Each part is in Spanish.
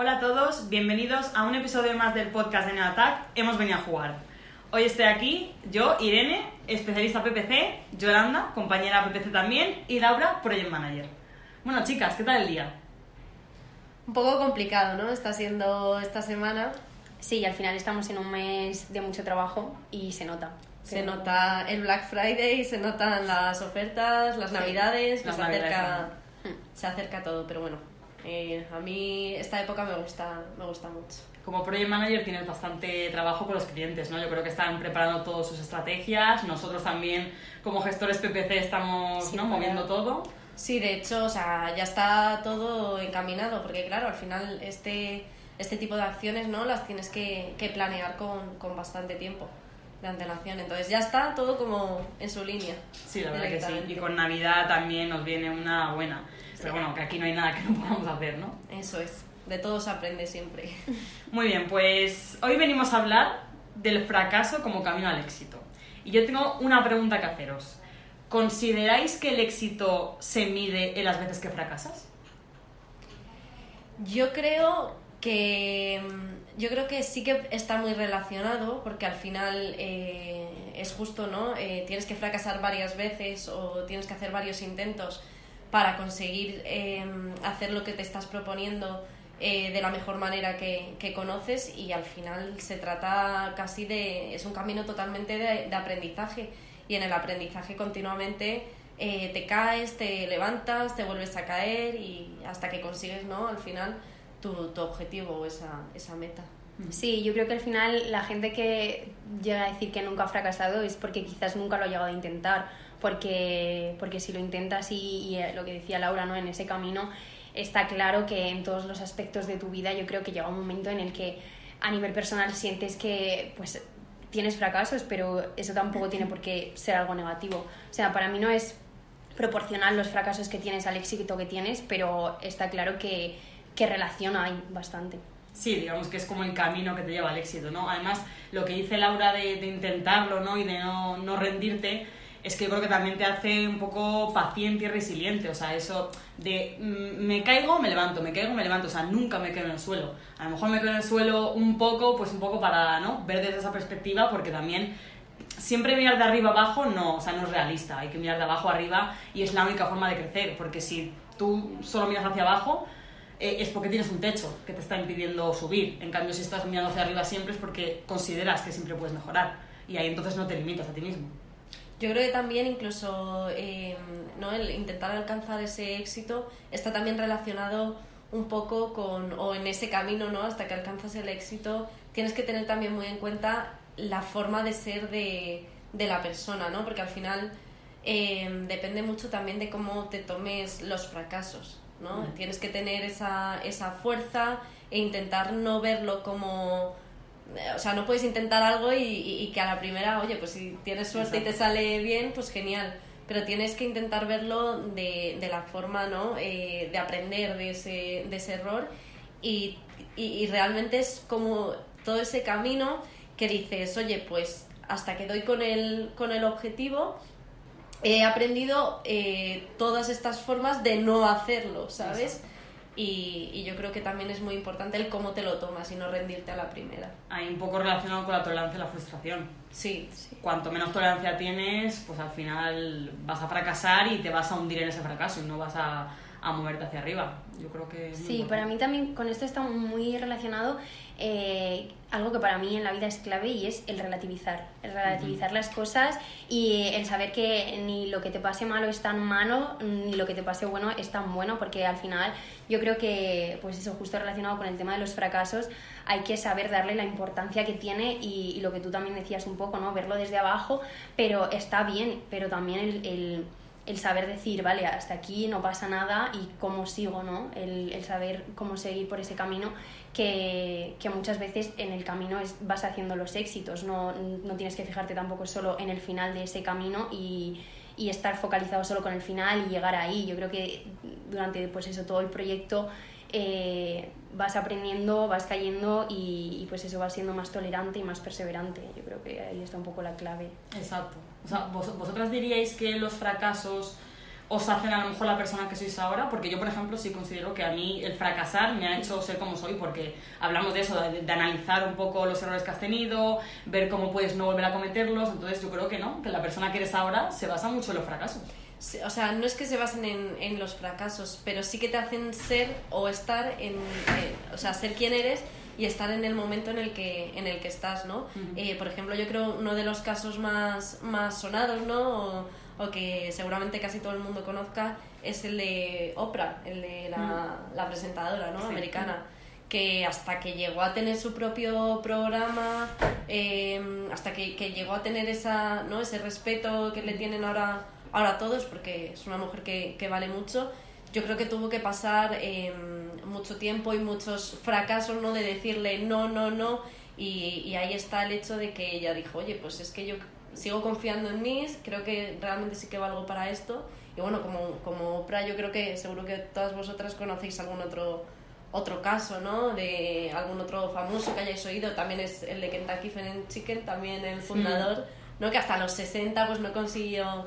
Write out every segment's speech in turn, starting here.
Hola a todos, bienvenidos a un episodio más del podcast de Neoattack. Hemos venido a jugar. Hoy estoy aquí, yo, Irene, especialista PPC, Yolanda, compañera PPC también, y Laura, Project Manager. Bueno, chicas, ¿qué tal el día? Un poco complicado, ¿no? Está siendo esta semana. Sí, al final estamos en un mes de mucho trabajo y se nota. Se Pero- nota el Black Friday, se notan las ofertas, las navidades, las se, navidades acerca, se acerca todo, pero bueno, eh, a mí esta época me gusta, me gusta mucho. Como Project Manager tienes bastante trabajo con los clientes, ¿no? Yo creo que están preparando todas sus estrategias, nosotros también como gestores PPC estamos Sí, ¿no? moviendo todo. Sí, de hecho, o sea, ya está todo encaminado, porque claro, al final este, este tipo de acciones no las tienes que, que planear con, con bastante tiempo de antelación. Entonces ya está todo como en su línea. Sí, la verdad que sí. Y con Navidad también nos viene una buena. Pero bueno, que aquí no hay nada que no podamos hacer, ¿no? Eso es, de todo se aprende siempre. Muy bien, pues hoy venimos a hablar del fracaso como camino al éxito. Y yo tengo una pregunta que haceros. ¿Consideráis que el éxito se mide en las veces que fracasas? Yo creo que mm, yo creo que sí que está muy relacionado porque al final eh, es justo, ¿no? Eh, tienes que fracasar varias veces o tienes que hacer varios intentos para conseguir eh, hacer lo que te estás proponiendo eh, de la mejor manera que, que conoces y al final se trata casi de es un camino totalmente de, de aprendizaje y en el aprendizaje continuamente eh, te caes, te levantas, te vuelves a caer y hasta que consigues, ¿no? Al final tu, tu objetivo o esa, esa meta. Sí, yo creo que al final la gente que llega a decir que nunca ha fracasado es porque quizás nunca lo ha llegado a intentar, porque, porque si lo intentas y, y, eh, lo que decía Laura, ¿no? En ese camino está claro que en todos los aspectos de tu vida yo creo que llega un momento en el que a nivel personal sientes que pues tienes fracasos, pero eso tampoco tiene por qué ser algo negativo. O sea, para mí no es proporcional los fracasos que tienes al éxito que tienes, pero está claro que, que relación hay bastante. Sí, digamos que es como el camino que te lleva al éxito, ¿no? Además, lo que dice Laura de, de intentarlo, ¿no? Y de no, no rendirte, es que creo que también te hace un poco paciente y resiliente. O sea, eso de mm, me caigo, me levanto, me caigo, me levanto. O sea, nunca me quedo en el suelo. A lo mejor me quedo en el suelo un poco, pues un poco para, ¿no? Ver desde esa perspectiva, porque también siempre mirar de arriba abajo no, o sea, no es realista. Hay que mirar de abajo arriba y es la única forma de crecer. Porque si tú solo miras hacia abajo, eh, es porque tienes un techo que te está impidiendo subir. En cambio, si estás mirando hacia arriba siempre es porque consideras que siempre puedes mejorar. Y ahí entonces no te limitas a ti mismo. Yo creo que también incluso eh, ¿no? el intentar alcanzar ese éxito está también relacionado un poco con, o en ese camino, ¿no? Hasta que alcanzas el éxito, tienes que tener también muy en cuenta la forma de ser de, de la persona, ¿no? Porque al final eh, depende mucho también de cómo te tomes los fracasos, ¿no? Mm. Tienes que tener esa, esa fuerza e intentar no verlo como o sea, no puedes intentar algo y, y- y que a la primera, oye, pues si tienes suerte y te sale bien, pues genial. Pero tienes que intentar verlo de, de la forma, ¿no? Eh, de aprender de ese, de ese error y, y, y realmente es como todo ese camino que dices, oye, pues hasta que doy con el, con el objetivo, he aprendido eh, todas estas formas de no hacerlo, ¿sabes? Y, y yo creo que también es muy importante el cómo te lo tomas y no rendirte a la primera. Hay un poco relacionado con la tolerancia y la frustración. Sí, Cuanto menos tolerancia tienes, pues al final vas a fracasar y te vas a hundir en ese fracaso y no vas a, a moverte hacia arriba. Yo creo que... es Sí, para mí también con esto está muy relacionado eh, algo que para mí en la vida es clave y es el relativizar. El relativizar las cosas y el saber que ni lo que te pase malo es tan malo, ni lo que te pase bueno es tan bueno, porque al final yo creo que, pues eso, justo relacionado con el tema de los fracasos, hay que saber darle la importancia que tiene y, y lo que tú también decías un poco, ¿no? Verlo desde abajo, pero está bien, pero también el- el el saber decir, vale, hasta aquí no pasa nada y cómo sigo, ¿no? El, el saber cómo seguir por ese camino que, que, muchas veces en el camino es, vas haciendo los éxitos, no, no tienes que fijarte tampoco solo en el final de ese camino y, y estar focalizado solo con el final y llegar ahí. Yo creo que durante pues eso, todo el proyecto eh, vas aprendiendo, vas cayendo y, y, pues eso va siendo más tolerante y más perseverante. Yo creo que ahí está un poco la clave. Exacto. O sea, vos, vosotras diríais que los fracasos os hacen a lo mejor la persona que sois ahora, porque yo, por ejemplo, sí considero que a mí el fracasar me ha hecho ser como soy, porque hablamos de eso, de, de, analizar un poco los errores que has tenido, ver cómo puedes no volver a cometerlos, entonces yo creo que no, que la persona que eres ahora se basa mucho en los fracasos. O sea, no es que se basen en, en los fracasos, pero sí que te hacen ser o estar en, en, o sea, ser quien eres y estar en el momento en el que, en el que estás, ¿no? Uh -huh. eh, por ejemplo, yo creo uno de los casos más, más sonados, ¿no? O, o que seguramente casi todo el mundo conozca, es el de Oprah, el de la, la presentadora ¿no? Sí. americana, que hasta que llegó a tener su propio programa, eh, hasta que, que, llegó a tener esa, ¿no? ese respeto que le tienen ahora, ahora todos, porque es una mujer que, que vale mucho, yo creo que tuvo que pasar eh, mucho tiempo y muchos fracasos ¿no? de decirle no, no, no, y, y ahí está el hecho de que ella dijo, oye, pues es que yo sigo confiando en mí, creo que realmente sí que valgo para esto. Y bueno, como, como Oprah, yo creo que seguro que todas vosotras conocéis algún otro, otro caso, ¿no? De algún otro famoso que hayáis oído. También es el de Kentucky Fried Chicken, también el fundador, sí. ¿no? Que hasta los 60 pues no consiguió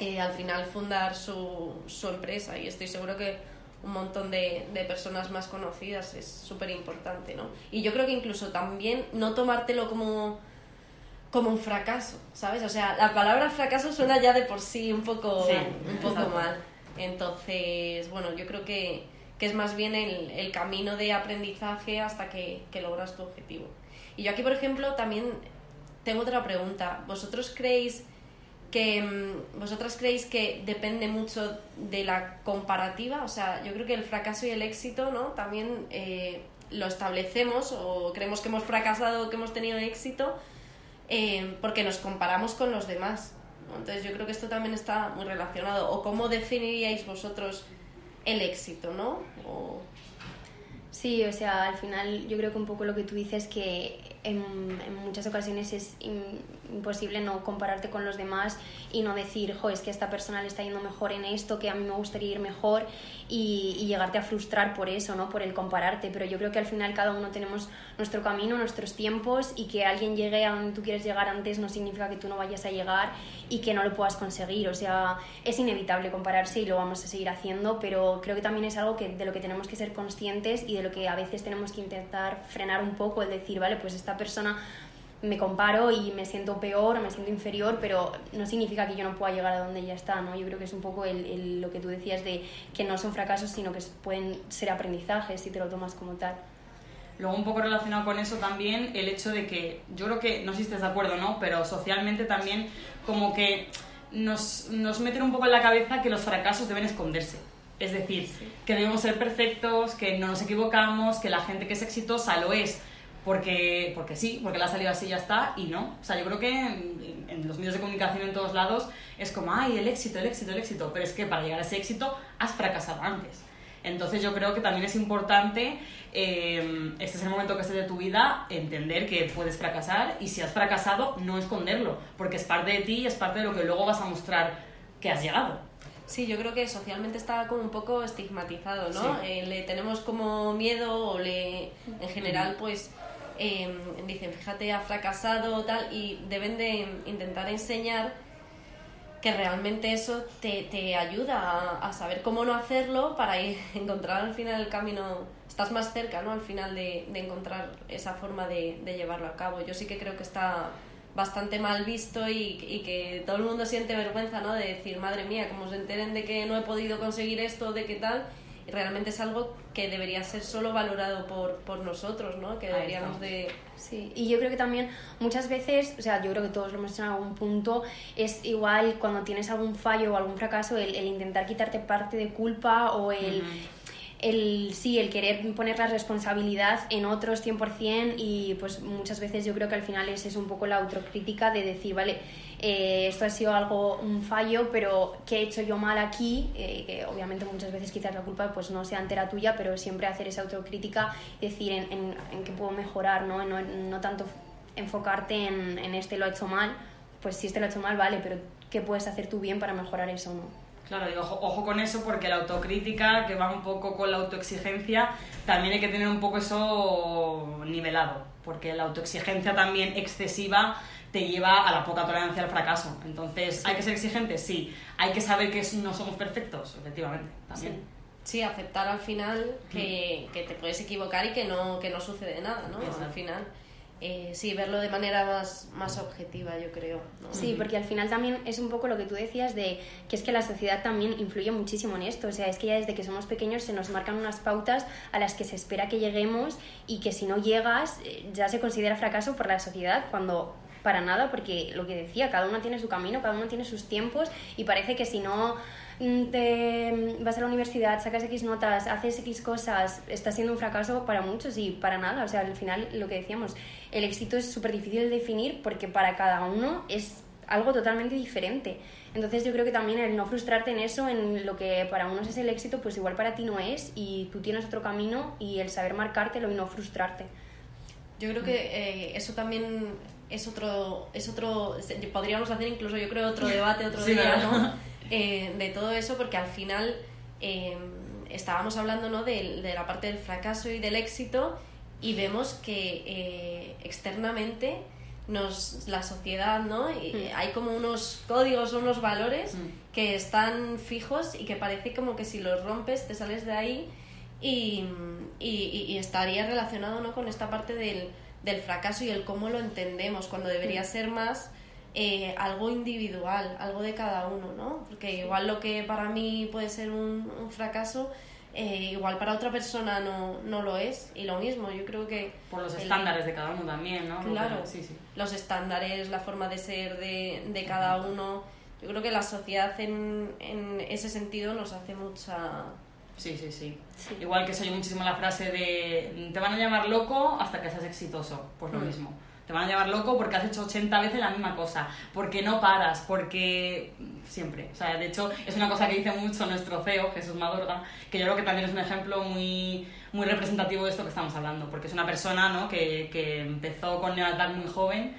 eh, al final fundar su, su empresa. Y estoy seguro que un montón de, de personas más conocidas es súper importante, ¿no? Y yo creo que incluso también no tomártelo como como un fracaso, ¿sabes? O sea, la palabra fracaso suena ya de por sí un poco, sí, un poco mal. Entonces, bueno, yo creo que, que es más bien el, el, camino de aprendizaje hasta que, que, logras tu objetivo. Y yo aquí, por ejemplo, también tengo otra pregunta. ¿Vosotros creéis que mm, vosotras creéis que depende mucho de la comparativa? O sea, yo creo que el fracaso y el éxito, ¿no? También eh, lo establecemos o creemos que hemos fracasado o que hemos tenido éxito eh, porque nos comparamos con los demás. Entonces yo creo que esto también está muy relacionado. ¿O cómo definiríais vosotros el éxito, no? Sí, o sea, al final yo creo que un poco lo que tú dices que en, en muchas ocasiones es imposible no compararte con los demás y no decir, jo, es que esta persona le está yendo mejor en esto, que a mí me gustaría ir mejor y, y, llegarte a frustrar por eso, ¿no? Por el compararte. Pero yo creo que al final cada uno tenemos nuestro camino, nuestros tiempos y que alguien llegue a donde tú quieres llegar antes no significa que tú no vayas a llegar y que no lo puedas conseguir. O sea, es inevitable compararse y lo vamos a seguir haciendo, pero creo que también es algo que, de lo que tenemos que ser conscientes y de lo que a veces tenemos que intentar frenar un poco, el decir, vale, pues esta persona me comparo y me siento peor me siento inferior, pero no significa que yo no pueda llegar a donde ella está, ¿no? Yo creo que es un poco el, el, lo que tú decías de que no son fracasos, sino que pueden ser aprendizajes si te lo tomas como tal. Luego, un poco relacionado con eso también, el hecho de que, yo creo que, no sé si estás de acuerdo no, pero socialmente también como que nos, nos meten un poco en la cabeza que los fracasos deben esconderse. Es decir, sí. que debemos ser perfectos, que no nos equivocamos, que la gente que es exitosa lo es porque, porque sí, porque la ha salido así y ya está, y no. O sea, yo creo que en, en, los medios de comunicación en todos lados es como, ay, el éxito, el éxito, el éxito, pero es que para llegar a ese éxito has fracasado antes. Entonces yo creo que también es importante, eh, este es el momento que estés de tu vida, entender que puedes fracasar y si has fracasado, no esconderlo, porque es parte de ti y es parte de lo que luego vas a mostrar que has llegado. Sí, yo creo que socialmente está como un poco estigmatizado, ¿no? Sí. Eh, le tenemos como miedo o le, en general, pues eh, dicen, fíjate, ha fracasado tal, y deben de intentar enseñar que realmente eso te, te ayuda a, a, saber cómo no hacerlo para ir, encontrar al final el camino, estás más cerca, ¿no? Al final de, de encontrar esa forma de, de, llevarlo a cabo. Yo sí que creo que está bastante mal visto y, y, que todo el mundo siente vergüenza, ¿no? De decir, madre mía, como se enteren de que no he podido conseguir esto, de qué tal, realmente es algo que debería ser solo valorado por, por nosotros, ¿no? Que deberíamos de... Sí, y yo creo que también muchas veces, o sea, yo creo que todos lo hemos hecho en algún punto, es igual cuando tienes algún fallo o algún fracaso, el, el intentar quitarte parte de culpa o el... Uh -huh el sí, el querer poner la responsabilidad en otros 100% y pues muchas veces yo creo que al final es, es un poco la autocrítica de decir, vale, eh, esto ha sido algo, un fallo, pero ¿qué he hecho yo mal aquí? Eh, que obviamente muchas veces quizás la culpa pues no sea entera tuya, pero siempre hacer esa autocrítica, decir en, en, qué puedo mejorar, ¿no? No, no tanto enfocarte en, en este lo ha hecho mal, pues si este lo ha hecho mal, vale, pero ¿qué puedes hacer tú bien para mejorar eso, no? Claro, ojo, ojo, con eso porque la autocrítica, que va un poco con la autoexigencia, también hay que tener un poco eso nivelado, porque la autoexigencia también excesiva te lleva a la poca tolerancia al fracaso. Entonces, ¿hay que ser exigentes? Sí. ¿Hay que saber que no somos perfectos? Efectivamente, también. Sí. aceptar al final que, que, te puedes equivocar y que no, que no sucede nada, ¿no? Al final. Eh, sí, verlo de manera más, más objetiva, yo creo. Sí, porque al final también es un poco lo que tú decías de que es que la sociedad también influye muchísimo en esto. O sea, es que ya desde que somos pequeños se nos marcan unas pautas a las que se espera que lleguemos y que si no llegas eh, ya se considera fracaso por la sociedad cuando para nada, porque lo que decía, cada uno tiene su camino, cada uno tiene sus tiempos y parece que si no Mm, te vas a la universidad, sacas X notas, haces X cosas, está siendo un fracaso para muchos y para nada. O sea, al final lo que decíamos, el éxito es súper difícil de definir porque para cada uno es algo totalmente diferente. Entonces yo creo que también el no frustrarte en eso, en lo que para unos es el éxito, pues igual para ti no es y tú tienes otro camino y el saber marcártelo y no frustrarte. Yo creo que eh, eso también es otro, es otro, podríamos hacer incluso yo creo otro debate otro día, ¿no? Eh, de todo eso, porque al final eh, estábamos hablando ¿no? de, de, la parte del fracaso y del éxito y vemos que eh, externamente nos, la sociedad, ¿no? Mm. hay como unos códigos, unos valores mm. que están fijos y que parece como que si los rompes te sales de ahí y, y, y estaría relacionado ¿no? con esta parte del, del fracaso y el cómo lo entendemos, cuando debería ser más eh, algo individual, algo de cada uno, ¿no? Porque igual lo que para mí puede ser un, fracaso, eh, igual para otra persona no, no, lo es. Y lo mismo, yo creo que... Por los estándares de cada uno también, ¿no? Claro, sí, sí. los estándares, la forma de ser de, de cada uno. Yo creo que la sociedad en, en ese sentido nos hace mucha... Sí, sí, sí, Igual que soy muchísimo la frase de te van a llamar loco hasta que seas exitoso. Pues lo mm. mismo te van a llevar loco porque has hecho 80 veces la misma cosa, porque no paras, porque siempre. O sea, de hecho, es una cosa que dice mucho nuestro CEO, Jesús Madorga, que yo creo que también es un ejemplo muy, muy representativo de esto que estamos hablando, porque es una persona ¿no? que, que empezó con Neoattack muy joven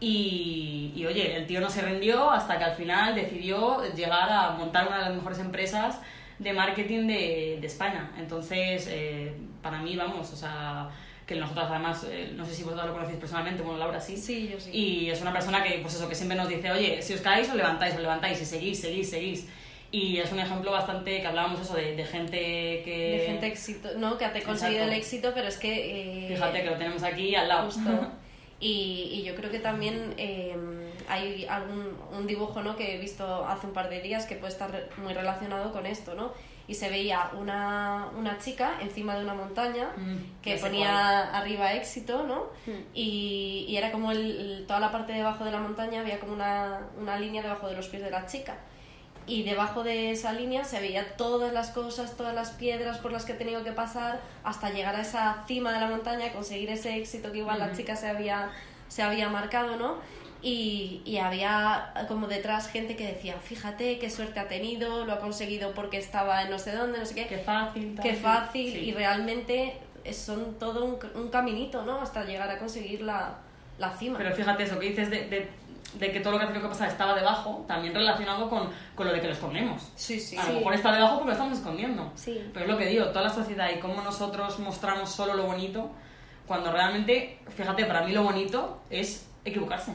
y, y, oye, el tío no se rindió hasta que al final decidió llegar a montar una de las mejores empresas de marketing de, de España. Entonces, eh, para mí, vamos, o sea que nosotros además, eh, no sé si vosotros lo conocéis personalmente, bueno, Laura sí. Sí, yo sí. Y es una persona que, pues eso, que siempre nos dice, oye, si os caéis, os levantáis, os levantáis, y seguís, seguís, seguís. Y es un ejemplo bastante que hablábamos eso de, de gente que... De gente éxito, ¿no? Que ha conseguido el éxito, pero es que... Eh, Fíjate que lo tenemos aquí al lado. Justo. Y, y, yo creo que también eh, hay algún un dibujo ¿no? que he visto hace un par de días que puede estar muy relacionado con esto, ¿no? y se veía una, una chica encima de una montaña mm, que ponía arriba éxito, ¿no? Mm. Y, y, era como el, toda la parte de abajo de la montaña había como una, una línea debajo de los pies de la chica y debajo de esa línea se veía todas las cosas, todas las piedras por las que he tenido que pasar hasta llegar a esa cima de la montaña, conseguir ese éxito que igual la chica se había, se había marcado, ¿no? Y, y, había como detrás gente que decía, fíjate qué suerte ha tenido, lo ha conseguido porque estaba en no sé dónde, no sé qué. Qué fácil. Qué fácil. Y realmente son todo un, un, caminito, ¿no? Hasta llegar a conseguir la, la cima. Pero fíjate eso que dices de, de, de, que todo lo que ha tenido que pasar estaba debajo, también relacionado con, con lo de que lo escondemos. Sí, sí. A lo mejor está debajo porque lo estamos escondiendo. Sí. Pero es lo que digo, toda la sociedad y cómo nosotros mostramos solo lo bonito, cuando realmente, fíjate, para mí lo bonito es equivocarse.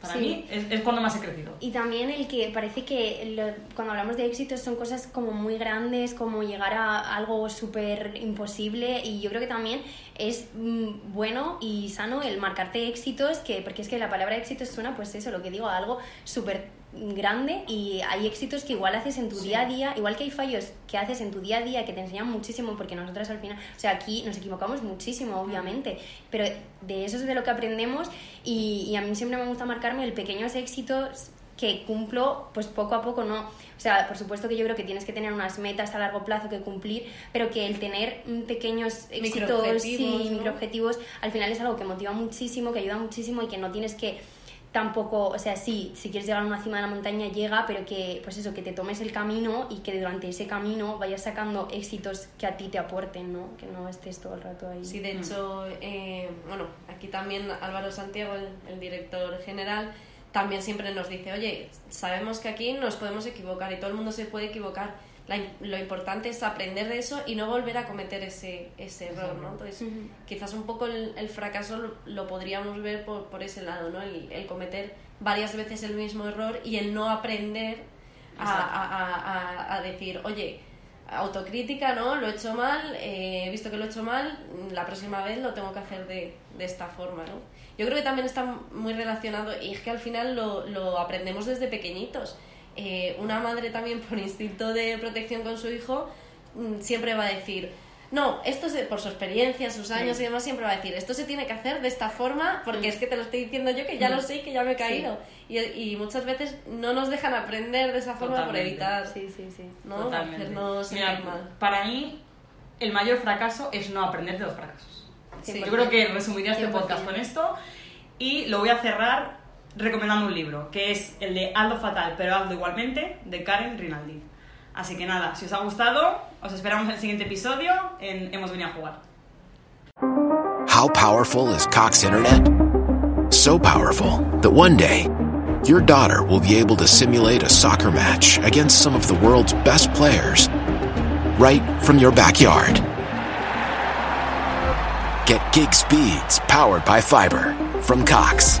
Para mí es, cuando más he crecido. Y también el que parece que cuando hablamos de éxitos son cosas como muy grandes, como llegar a algo súper imposible y yo creo que también es mm, bueno y sano el marcarte éxitos, que, porque es que la palabra éxito suena pues eso, lo que digo, algo súper grande y hay éxitos que igual haces en tu día a día, igual que hay fallos que haces en tu día a día que te enseñan muchísimo porque nosotras al final, o sea, aquí nos equivocamos muchísimo, obviamente, pero de eso es de lo que aprendemos y, y a mí siempre me gusta marcarme el pequeños éxitos que cumplo pues poco a poco, ¿no? O sea, por supuesto que yo creo que tienes que tener unas metas a largo plazo que cumplir, pero que el tener pequeños éxitos y ¿no? microobjetivos al final es algo que motiva muchísimo, que ayuda muchísimo y que no tienes que tampoco, o sea, sí, si quieres llegar a una cima de la montaña llega, pero que, pues eso, que te tomes el camino y que durante ese camino vayas sacando éxitos que a ti te aporten, ¿no? Que no estés todo el rato ahí. Sí, de hecho, eh, bueno, aquí también Álvaro Santiago, el, el, director general, también siempre nos dice, oye, sabemos que aquí nos podemos equivocar y todo el mundo se puede equivocar lo importante es aprender de eso y no volver a cometer ese, ese error, ¿no? Entonces, quizás un poco el, fracaso lo, podríamos ver por, por, ese lado, ¿no? El, el, cometer varias veces el mismo error y el no aprender a, a, a, decir, oye, autocrítica, ¿no? Lo he hecho mal, eh, he visto que lo he hecho mal, la próxima vez lo tengo que hacer de, de esta forma, ¿no? Yo creo que también está muy relacionado y es que al final lo, lo aprendemos desde pequeñitos eh, una madre también por instinto de protección con su hijo mm, siempre va a decir, no, esto es por su experiencia, sus años y demás, siempre va a decir, esto se tiene que hacer de esta forma porque es que te lo estoy diciendo yo que ya lo sé y que ya me he caído. Y, y, muchas veces no nos dejan aprender de esa forma por evitar sí, sí, sí. ¿no? hacernos mal. Para mí, el mayor fracaso es no aprender de los fracasos. yo creo que resumiría este podcast con esto y lo voy a cerrar recomendando un libro, que es el de Hazlo Fatal, pero hazlo igualmente, de Karen Rinaldi. Así que nada, si os ha gustado, os esperamos en el siguiente episodio en Hemos venido a jugar. How powerful is Cox Internet? So powerful that one day your daughter will be able to simulate a soccer match against some of the world's best players right from your backyard. Get gig speeds powered by fiber from Cox.